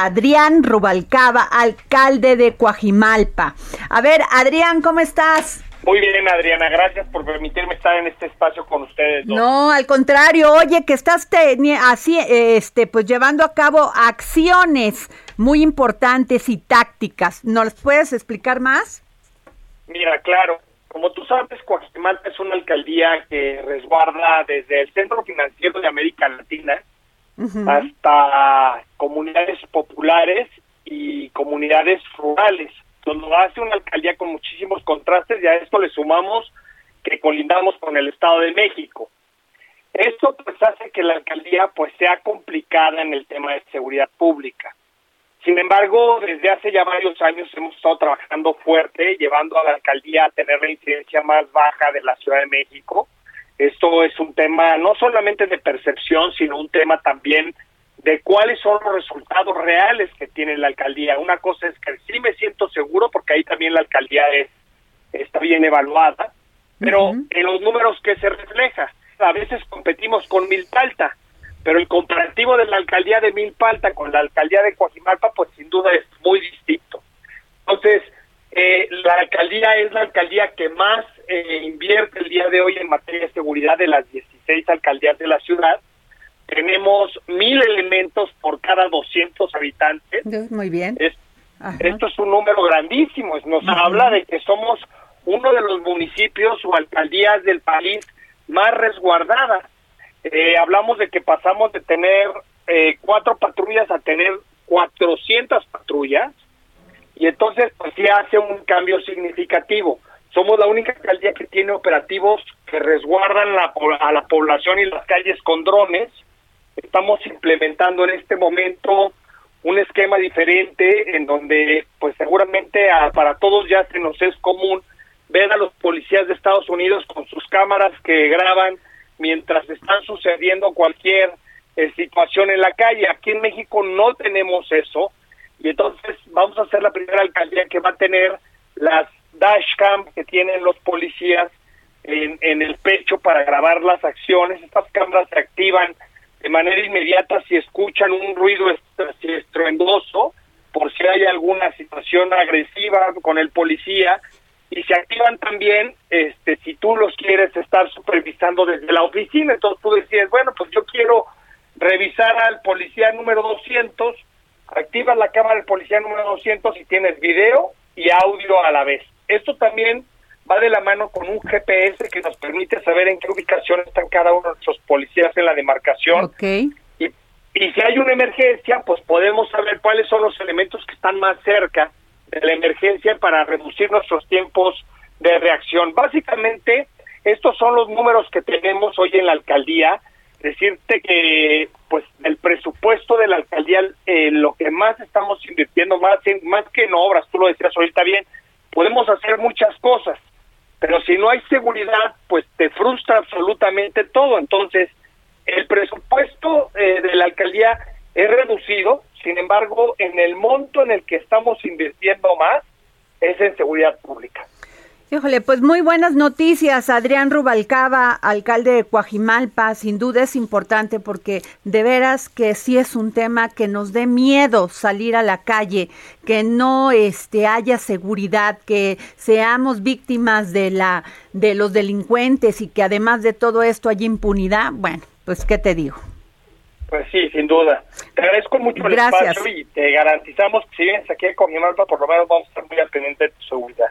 Adrián Rubalcaba, alcalde de Coajimalpa. A ver, Adrián, ¿cómo estás? Muy bien, Adriana, gracias por permitirme estar en este espacio con ustedes. Dos. No, al contrario, oye, que estás así, este, pues llevando a cabo acciones muy importantes y tácticas. ¿Nos puedes explicar más? Mira, claro, como tú sabes, Coajimalpa es una alcaldía que resguarda desde el Centro Financiero de América Latina hasta comunidades populares y comunidades rurales. Lo hace una alcaldía con muchísimos contrastes y a esto le sumamos que colindamos con el Estado de México. Esto pues hace que la alcaldía pues sea complicada en el tema de seguridad pública. Sin embargo, desde hace ya varios años hemos estado trabajando fuerte, llevando a la alcaldía a tener la incidencia más baja de la Ciudad de México. Esto es un tema no solamente de percepción, sino un tema también de cuáles son los resultados reales que tiene la alcaldía. Una cosa es que sí me siento seguro porque ahí también la alcaldía es está bien evaluada, pero en los números que se refleja, a veces competimos con Milpalta, pero el comparativo de la alcaldía de Milpalta con la alcaldía de Coajimalpa, pues sin duda es muy distinto. Entonces, eh, la alcaldía es la alcaldía que más eh, invierte el día de hoy en materia de seguridad de las 16 alcaldías de la ciudad tenemos mil elementos por cada 200 habitantes. Muy bien. esto es un número grandísimo. Nos habla de que somos uno de los municipios o alcaldías del país más resguardadas. Eh, hablamos de que pasamos de tener eh, cuatro patrullas a tener 400 patrullas y entonces pues sí hace un cambio significativo. Somos la única alcaldía que tiene operativos que resguardan la, a la población y las calles con drones Estamos implementando en este momento un esquema diferente en donde pues seguramente para todos ya se nos es común ver a los policías de Estados Unidos con sus cámaras que graban mientras están sucediendo cualquier eh, situación en la calle. Aquí en México no tenemos eso y entonces vamos a ser la primera alcaldía que va a tener las dashcam que tienen los policías en el pecho para grabar las acciones. Estas cámaras se activan de manera inmediata si escuchan un ruido estruendoso, por si hay alguna situación agresiva con el policía, y se activan también este si tú los quieres estar supervisando desde la oficina, entonces tú decías, bueno, pues yo quiero revisar al policía número 200, activas la cámara del policía número 200 y tienes video y audio a la vez. Esto también va de la mano con un GPS que nos permite saber en qué ubicación están cada uno de nuestros policías en la demarcación. Y, y si hay una emergencia, pues podemos saber cuáles son los elementos que están más cerca de la emergencia para reducir nuestros tiempos de reacción. Básicamente, estos son los números que tenemos hoy en la alcaldía. Decirte que, pues, el presupuesto de la alcaldía, eh, lo que más estamos invirtiendo, más, en, más que en obras, tú lo decías ahorita bien, podemos hacer muchas cosas pero si no hay seguridad, pues te frustra absolutamente todo. Entonces, el presupuesto eh, de la alcaldía es reducido, sin embargo, en el monto en el que estamos invirtiendo más es en seguridad pública. Híjole, pues muy buenas noticias, Adrián Rubalcaba, alcalde de Coajimalpa. Sin duda es importante porque de veras que sí es un tema que nos dé miedo salir a la calle, que no este haya seguridad, que seamos víctimas de la de los delincuentes y que además de todo esto haya impunidad. Bueno, pues qué te digo. Pues sí, sin duda. Te agradezco mucho el espacio y te garantizamos que si vienes aquí a Coajimalpa, por lo menos vamos a estar muy al pendiente de tu seguridad.